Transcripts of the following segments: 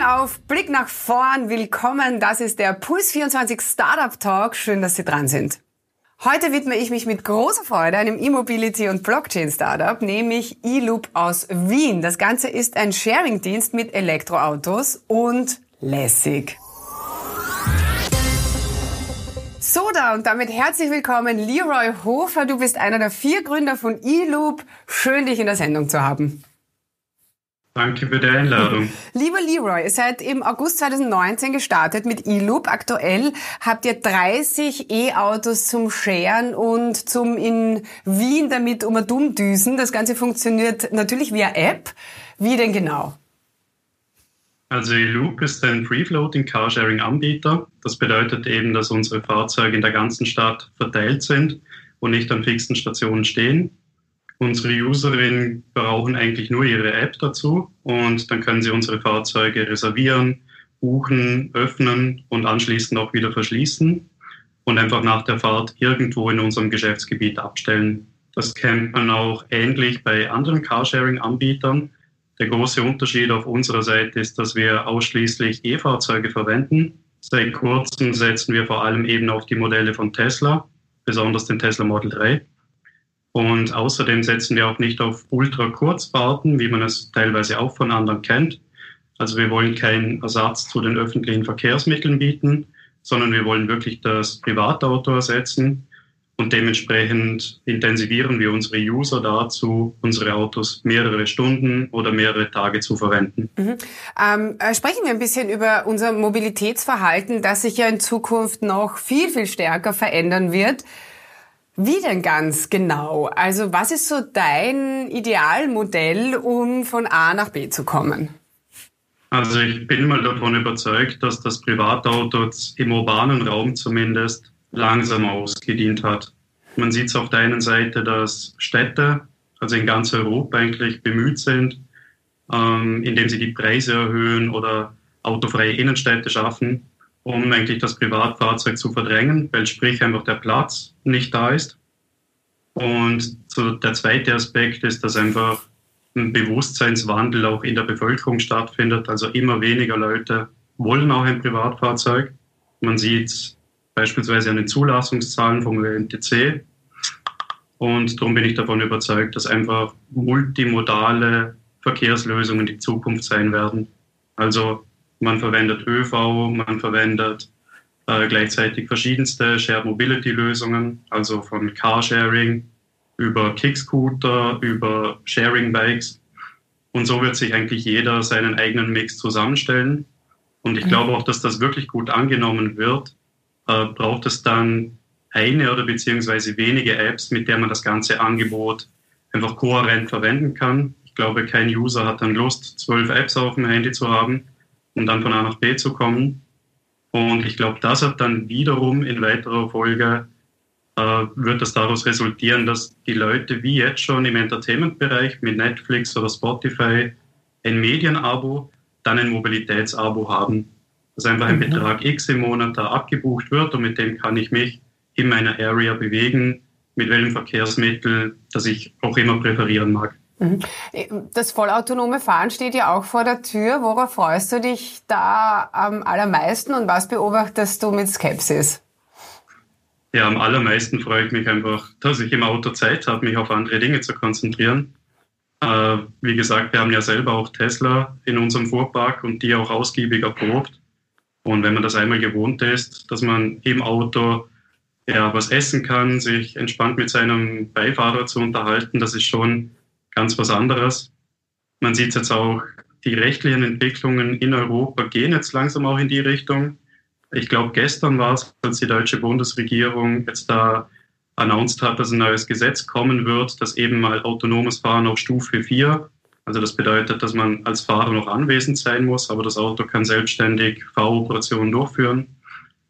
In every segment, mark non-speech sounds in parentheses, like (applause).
Augen auf, Blick nach vorn, willkommen. Das ist der Puls 24 Startup Talk. Schön, dass Sie dran sind. Heute widme ich mich mit großer Freude einem E-Mobility- und Blockchain-Startup, nämlich eLoop aus Wien. Das Ganze ist ein Sharing-Dienst mit Elektroautos und lässig. So da und damit herzlich willkommen, Leroy Hofer. Du bist einer der vier Gründer von eLoop. Schön, dich in der Sendung zu haben. Danke für die Einladung. (laughs) Lieber Leroy, ihr seid im August 2019 gestartet mit eLoop. Aktuell habt ihr 30 E-Autos zum Scheren und zum in Wien damit um dumm düsen. Das Ganze funktioniert natürlich via App. Wie denn genau? Also eLoop ist ein Free-Floating Carsharing-Anbieter. Das bedeutet eben, dass unsere Fahrzeuge in der ganzen Stadt verteilt sind und nicht an fixen Stationen stehen. Unsere Userinnen brauchen eigentlich nur ihre App dazu und dann können sie unsere Fahrzeuge reservieren, buchen, öffnen und anschließend auch wieder verschließen und einfach nach der Fahrt irgendwo in unserem Geschäftsgebiet abstellen. Das kennt man auch ähnlich bei anderen Carsharing-Anbietern. Der große Unterschied auf unserer Seite ist, dass wir ausschließlich E-Fahrzeuge verwenden. Seit kurzem setzen wir vor allem eben auf die Modelle von Tesla, besonders den Tesla Model 3. Und außerdem setzen wir auch nicht auf Ultra-Kurzfahrten, wie man es teilweise auch von anderen kennt. Also wir wollen keinen Ersatz zu den öffentlichen Verkehrsmitteln bieten, sondern wir wollen wirklich das Privatauto ersetzen. Und dementsprechend intensivieren wir unsere User dazu, unsere Autos mehrere Stunden oder mehrere Tage zu verwenden. Mhm. Ähm, äh, sprechen wir ein bisschen über unser Mobilitätsverhalten, das sich ja in Zukunft noch viel, viel stärker verändern wird. Wie denn ganz genau? Also was ist so dein Idealmodell, um von A nach B zu kommen? Also ich bin mal davon überzeugt, dass das Privatauto im urbanen Raum zumindest langsam ausgedient hat. Man sieht es auf der einen Seite, dass Städte, also in ganz Europa eigentlich bemüht sind, ähm, indem sie die Preise erhöhen oder autofreie Innenstädte schaffen, um eigentlich das Privatfahrzeug zu verdrängen, weil sprich einfach der Platz nicht da ist. Und so der zweite Aspekt ist, dass einfach ein Bewusstseinswandel auch in der Bevölkerung stattfindet. Also immer weniger Leute wollen auch ein Privatfahrzeug. Man sieht beispielsweise an den Zulassungszahlen vom ÖNTC. Und darum bin ich davon überzeugt, dass einfach multimodale Verkehrslösungen die Zukunft sein werden. Also man verwendet ÖV, man verwendet äh, gleichzeitig verschiedenste Shared Mobility Lösungen, also von Carsharing über Kickscooter, über Sharing Bikes. Und so wird sich eigentlich jeder seinen eigenen Mix zusammenstellen. Und ich mhm. glaube auch, dass das wirklich gut angenommen wird. Äh, braucht es dann eine oder beziehungsweise wenige Apps, mit der man das ganze Angebot einfach kohärent verwenden kann. Ich glaube, kein User hat dann Lust, zwölf Apps auf dem Handy zu haben um dann von A nach B zu kommen. Und ich glaube, das hat dann wiederum in weiterer Folge, äh, wird das daraus resultieren, dass die Leute wie jetzt schon im Entertainment-Bereich mit Netflix oder Spotify ein Medienabo, dann ein Mobilitätsabo haben. Dass einfach ein mhm. Betrag X im Monat da abgebucht wird und mit dem kann ich mich in meiner Area bewegen, mit welchem Verkehrsmittel, das ich auch immer präferieren mag. Mhm. Das vollautonome Fahren steht ja auch vor der Tür. Worauf freust du dich da am allermeisten und was beobachtest du mit Skepsis? Ja, am allermeisten freue ich mich einfach, dass ich im Auto Zeit habe, mich auf andere Dinge zu konzentrieren. Äh, wie gesagt, wir haben ja selber auch Tesla in unserem Fuhrpark und die auch ausgiebig erprobt. Und wenn man das einmal gewohnt ist, dass man im Auto ja, was essen kann, sich entspannt mit seinem Beifahrer zu unterhalten, das ist schon ganz was anderes. Man sieht jetzt auch, die rechtlichen Entwicklungen in Europa gehen jetzt langsam auch in die Richtung. Ich glaube, gestern war es, als die deutsche Bundesregierung jetzt da announced hat, dass ein neues Gesetz kommen wird, das eben mal autonomes Fahren auf Stufe 4, also das bedeutet, dass man als Fahrer noch anwesend sein muss, aber das Auto kann selbstständig Fahroperationen durchführen,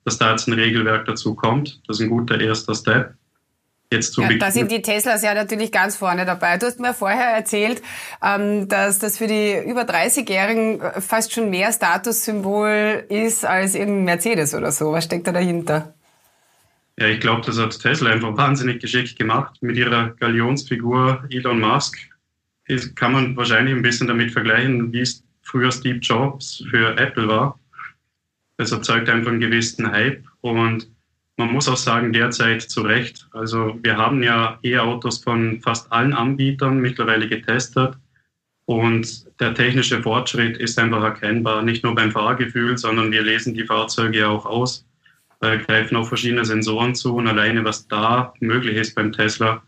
dass da jetzt ein Regelwerk dazu kommt. Das ist ein guter erster Step jetzt zu ja, Da sind die Teslas ja natürlich ganz vorne dabei. Du hast mir vorher erzählt, ähm, dass das für die über 30-Jährigen äh, fast schon mehr Statussymbol ist als irgendein Mercedes oder so. Was steckt da dahinter? Ja, ich glaube, das hat Tesla einfach wahnsinnig geschickt gemacht mit ihrer Galionsfigur Elon Musk. Das kann man wahrscheinlich ein bisschen damit vergleichen, wie es früher Steve Jobs für Apple war. Es erzeugt einfach einen gewissen Hype und man muss auch sagen, derzeit zu Recht. Also wir haben ja E-Autos von fast allen Anbietern mittlerweile getestet und der technische Fortschritt ist einfach erkennbar, nicht nur beim Fahrgefühl, sondern wir lesen die Fahrzeuge auch aus, äh, greifen auf verschiedene Sensoren zu und alleine was da möglich ist beim Tesla,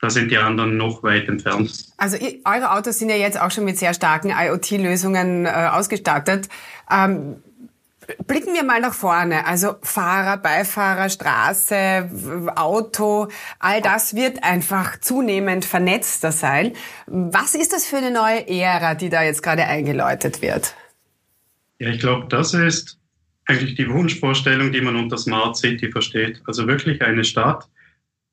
da sind die anderen noch weit entfernt. Also eure Autos sind ja jetzt auch schon mit sehr starken IoT-Lösungen äh, ausgestattet. Ähm, blicken wir mal nach vorne. Also Fahrer, Beifahrer, Straße, Auto, all das wird einfach zunehmend vernetzter sein. Was ist das für eine neue Ära, die da jetzt gerade eingeläutet wird? Ja, ich glaube, das ist eigentlich die Wunschvorstellung, die man unter Smart City versteht. Also wirklich eine Stadt,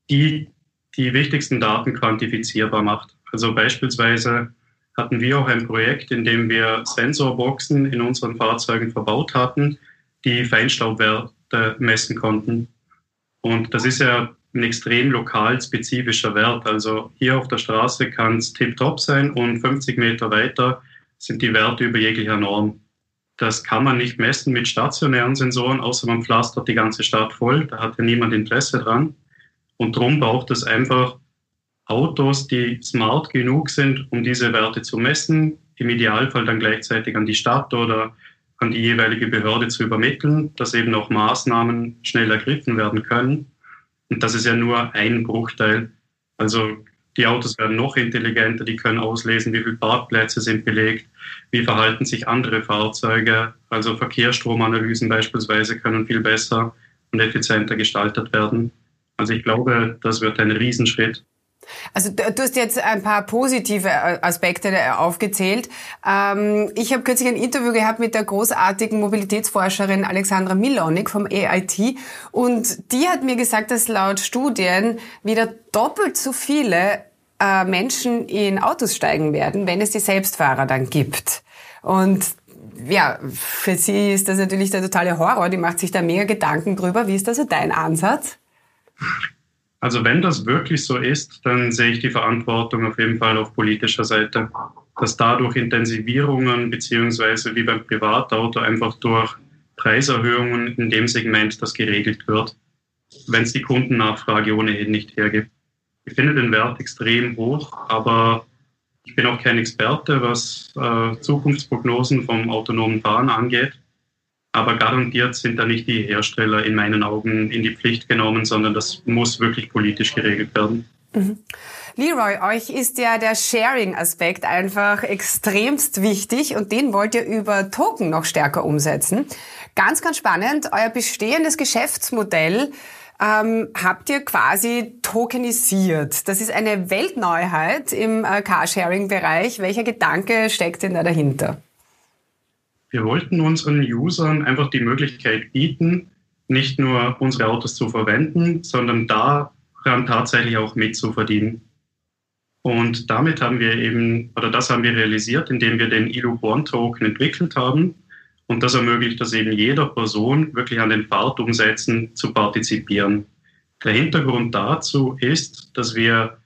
die die wichtigsten Daten quantifizierbar macht. Also beispielsweise hatten wir auch ein Projekt, in dem wir Sensorboxen in unseren Fahrzeugen verbaut hatten, die Feinstaubwerte messen konnten. Und das ist ja ein extrem lokal spezifischer Wert. Also hier auf der Straße kann es tiptop sein und 50 Meter weiter sind die Werte über jeglicher Norm. Das kann man nicht messen mit stationären Sensoren, außer man pflastert die ganze Stadt voll. Da hat ja niemand Interesse dran. Und darum braucht es einfach Autos, die smart genug sind, um diese Werte zu messen, im Idealfall dann gleichzeitig an die Stadt oder an die jeweilige Behörde zu übermitteln, dass eben auch Maßnahmen schnell ergriffen werden können. Und das ist ja nur ein Bruchteil. Also die Autos werden noch intelligenter, die können auslesen, wie viele Parkplätze sind belegt, wie verhalten sich andere Fahrzeuge. Also Verkehrsstromanalysen beispielsweise können viel besser und effizienter gestaltet werden. Also ich glaube, das wird ein Riesenschritt. Also du hast jetzt ein paar positive äh, Aspekte äh, aufgezählt. Ähm, ich habe kürzlich ein Interview gehabt mit der großartigen Mobilitätsforscherin Alexandra Milonik vom AIT und die hat mir gesagt, dass laut Studien wieder doppelt so viele äh, Menschen in Autos steigen werden, wenn es die Selbstfahrer dann gibt. Und ja, für sie ist das natürlich der totale Horror. Die macht sich da mega Gedanken drüber. Wie ist also dein Ansatz? Also wenn das wirklich so ist, dann sehe ich die Verantwortung auf jeden Fall auf politischer Seite, dass dadurch Intensivierungen beziehungsweise wie beim Privatauto einfach durch Preiserhöhungen in dem Segment das geregelt wird, wenn es die Kundennachfrage ohnehin nicht hergibt. Ich finde den Wert extrem hoch, aber ich bin auch kein Experte, was äh, Zukunftsprognosen vom autonomen Fahren angeht. Aber garantiert sind da nicht die Hersteller in meinen Augen in die Pflicht genommen, sondern das muss wirklich politisch geregelt werden. Mhm. Leroy, euch ist ja der Sharing-Aspekt einfach extremst wichtig und den wollt ihr über Token noch stärker umsetzen. Ganz, ganz spannend. Euer bestehendes Geschäftsmodell ähm, habt ihr quasi tokenisiert. Das ist eine Weltneuheit im äh, Carsharing-Bereich. Welcher Gedanke steckt denn da dahinter? Wir wollten unseren Usern einfach die Möglichkeit bieten, nicht nur unsere Autos zu verwenden, sondern daran tatsächlich auch mitzuverdienen. Und damit haben wir eben, oder das haben wir realisiert, indem wir den ILU Born Token entwickelt haben. Und das ermöglicht es eben jeder Person, wirklich an den Fahrtumsätzen zu partizipieren. Der Hintergrund dazu ist, dass wir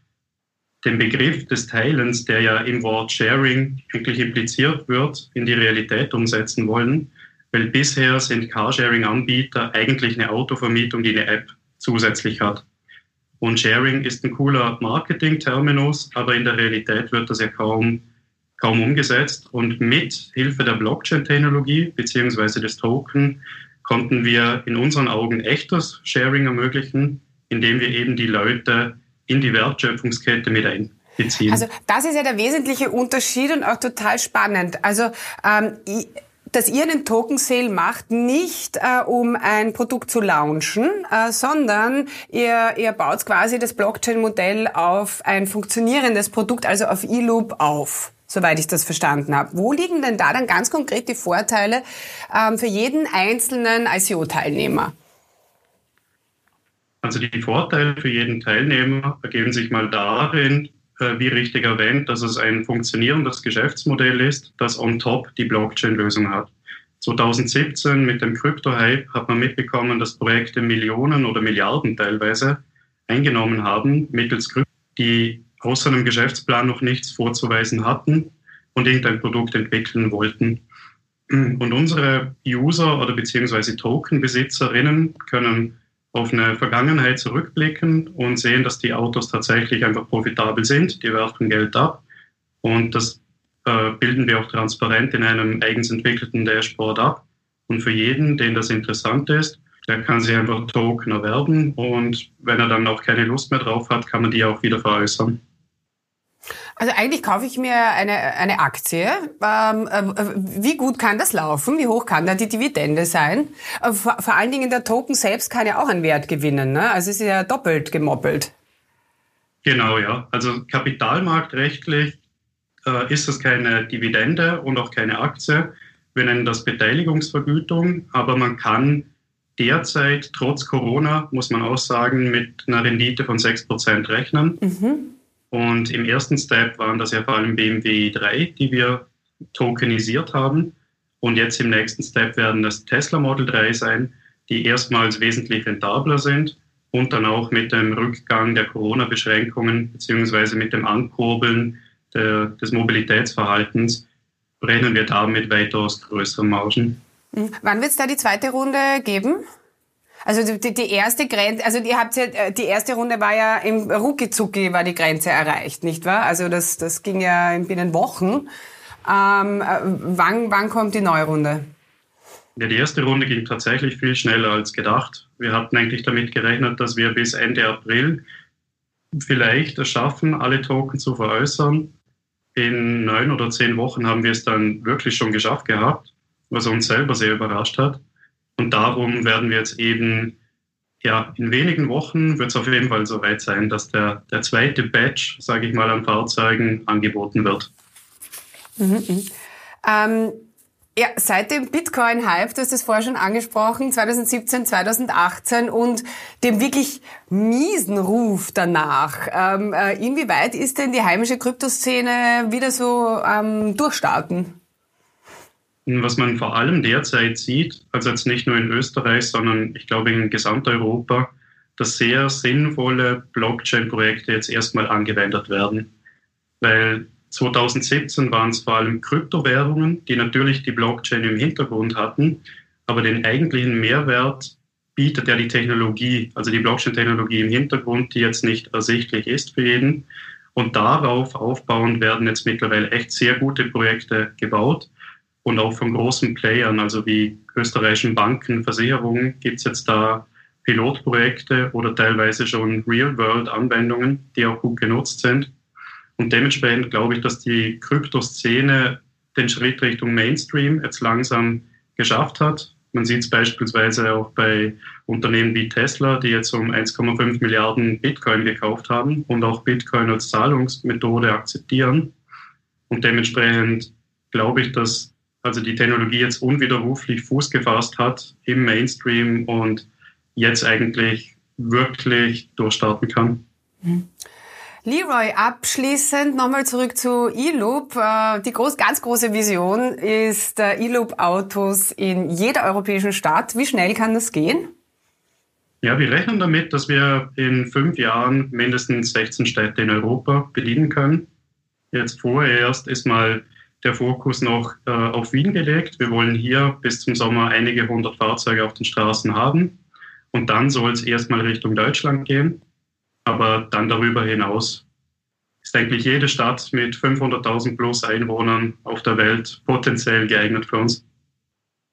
den Begriff des Teilens, der ja im Wort Sharing eigentlich impliziert wird, in die Realität umsetzen wollen. Weil bisher sind Carsharing-Anbieter eigentlich eine Autovermietung, die eine App zusätzlich hat. Und Sharing ist ein cooler Marketing-Terminus, aber in der Realität wird das ja kaum, kaum umgesetzt. Und mit Hilfe der Blockchain-Technologie beziehungsweise des Token konnten wir in unseren Augen echtes Sharing ermöglichen, indem wir eben die Leute in die Wertschöpfungskette mit einbeziehen. Also das ist ja der wesentliche Unterschied und auch total spannend. Also ähm, dass ihr einen Token Sale macht, nicht äh, um ein Produkt zu launchen, äh, sondern ihr, ihr baut quasi das Blockchain-Modell auf ein funktionierendes Produkt, also auf eLoop auf soweit ich das verstanden habe. Wo liegen denn da dann ganz konkret die Vorteile ähm, für jeden einzelnen ICO-Teilnehmer? Also die Vorteile für jeden Teilnehmer ergeben sich mal darin, äh, wie richtig erwähnt, dass es ein funktionierendes Geschäftsmodell ist, das on top die Blockchain-Lösung hat. 2017 mit dem Krypto-Hype hat man mitbekommen, dass Projekte Millionen oder Milliarden teilweise eingenommen haben mittels Krypto, die außer einem Geschäftsplan noch nichts vorzuweisen hatten und irgendein Produkt entwickeln wollten. Und unsere User oder beziehungsweise Token-Besitzerinnen können auf eine Vergangenheit zurückblicken und sehen, dass die Autos tatsächlich einfach profitabel sind. Die werfen Geld ab. Und das äh, bilden wir auch transparent in einem eigens entwickelten Dashboard ab. Und für jeden, den das interessant ist, der kann sich einfach Token erwerben und wenn er dann auch keine Lust mehr drauf hat, kann man die auch wieder veräußern. Also eigentlich kaufe ich mir eine, eine Aktie. Ähm, äh, wie gut kann das laufen? Wie hoch kann da die Dividende sein? Äh, vor, vor, allen Dingen der Token selbst kann ja auch einen Wert gewinnen. Ne? Also es ist ja doppelt gemoppelt. Genau, ja. Also kapitalmarktrechtlich äh, ist es keine Dividende und auch keine Aktie. Wir nennen das Beteiligungsvergütung, aber man kann derzeit trotz Corona, muss man auch sagen, mit einer Rendite von 6% rechnen. Mhm. Und im ersten Step waren das ja vor allem BMW i3, die wir tokenisiert haben. Und jetzt im nächsten Step werden das Tesla Model 3 sein, die erstmals wesentlich rentabler sind und dann auch mit dem Rückgang der Corona-Beschränkungen beziehungsweise mit dem Ankurbeln der, des Mobilitätsverhaltens brennen wir damit weitaus größere Margen. Hm. Wann wird es da die zweite Runde geben? Also die, die erste Grenze, also ihr habt ja, äh, die erste Runde war ja im Rucki war die Grenze erreicht, nicht wahr? Also das, das ging ja in binnen Wochen. Ähm, äh, wann, wann kommt die neue Runde? Ja, die erste Runde ging tatsächlich viel schneller als gedacht. Wir hatten eigentlich damit gerechnet, dass wir bis Ende April vielleicht es schaffen, alle Token zu veräußern. In neun oder zehn Wochen haben wir es dann wirklich schon geschafft gehabt was uns selber sehr überrascht hat. Und darum werden wir jetzt eben, ja, in wenigen Wochen wird es auf jeden Fall so weit sein, dass der, der zweite Batch, sage ich mal, an Fahrzeugen angeboten wird. Mhm, mh. ähm, ja, seit dem Bitcoin-Hype, du hast es vorher schon angesprochen, 2017, 2018 und dem wirklich miesen Ruf danach. Ähm, äh, inwieweit ist denn die heimische Kryptoszene wieder so ähm, durchstarten? Was man vor allem derzeit sieht, also jetzt nicht nur in Österreich, sondern ich glaube in Gesamteuropa, dass sehr sinnvolle Blockchain-Projekte jetzt erstmal angewendet werden. Weil 2017 waren es vor allem Kryptowährungen, die natürlich die Blockchain im Hintergrund hatten, aber den eigentlichen Mehrwert bietet ja die Technologie, also die Blockchain-Technologie im Hintergrund, die jetzt nicht ersichtlich ist für jeden. Und darauf aufbauend werden jetzt mittlerweile echt sehr gute Projekte gebaut und auch von großen Playern, also wie österreichischen Banken, Versicherungen, gibt es jetzt da Pilotprojekte oder teilweise schon Real-World-Anwendungen, die auch gut genutzt sind. Und dementsprechend glaube ich, dass die Kryptoszene den Schritt Richtung Mainstream jetzt langsam geschafft hat. Man sieht es beispielsweise auch bei Unternehmen wie Tesla, die jetzt um 1,5 Milliarden Bitcoin gekauft haben und auch Bitcoin als Zahlungsmethode akzeptieren. Und dementsprechend glaube ich, dass also die Technologie jetzt unwiderruflich Fuß gefasst hat im Mainstream und jetzt eigentlich wirklich durchstarten kann. Mhm. Leroy, abschließend nochmal zurück zu E-Loop. Äh, die groß, ganz große Vision ist äh, E-Loop-Autos in jeder europäischen Stadt. Wie schnell kann das gehen? Ja, wir rechnen damit, dass wir in fünf Jahren mindestens 16 Städte in Europa bedienen können. Jetzt vorerst ist mal der Fokus noch äh, auf Wien gelegt. Wir wollen hier bis zum Sommer einige hundert Fahrzeuge auf den Straßen haben. Und dann soll es erstmal Richtung Deutschland gehen. Aber dann darüber hinaus ist eigentlich jede Stadt mit 500.000 plus Einwohnern auf der Welt potenziell geeignet für uns.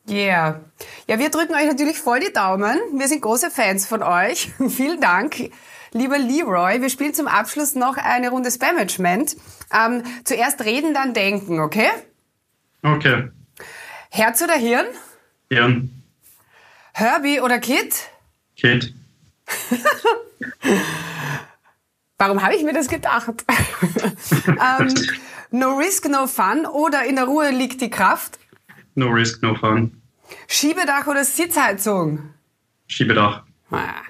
Yeah. Ja, wir drücken euch natürlich voll die Daumen. Wir sind große Fans von euch. (laughs) Vielen Dank. Lieber Leroy, wir spielen zum Abschluss noch eine Runde Spamagement. Ähm, zuerst reden, dann denken, okay? Okay. Herz oder Hirn? Hirn. Herbie oder Kit? Kit. (laughs) Warum habe ich mir das gedacht? (laughs) ähm, no risk, no fun oder in der Ruhe liegt die Kraft? No risk, no fun. Schiebedach oder Sitzheizung? Schiebedach. Ah.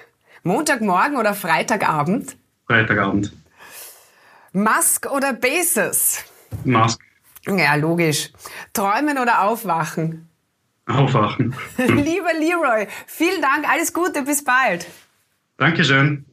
Montagmorgen oder Freitagabend? Freitagabend. Musk oder Basis? Musk. Ja, logisch. Träumen oder aufwachen? Aufwachen. (laughs) Lieber Leroy, vielen Dank, alles Gute, bis bald. Dankeschön.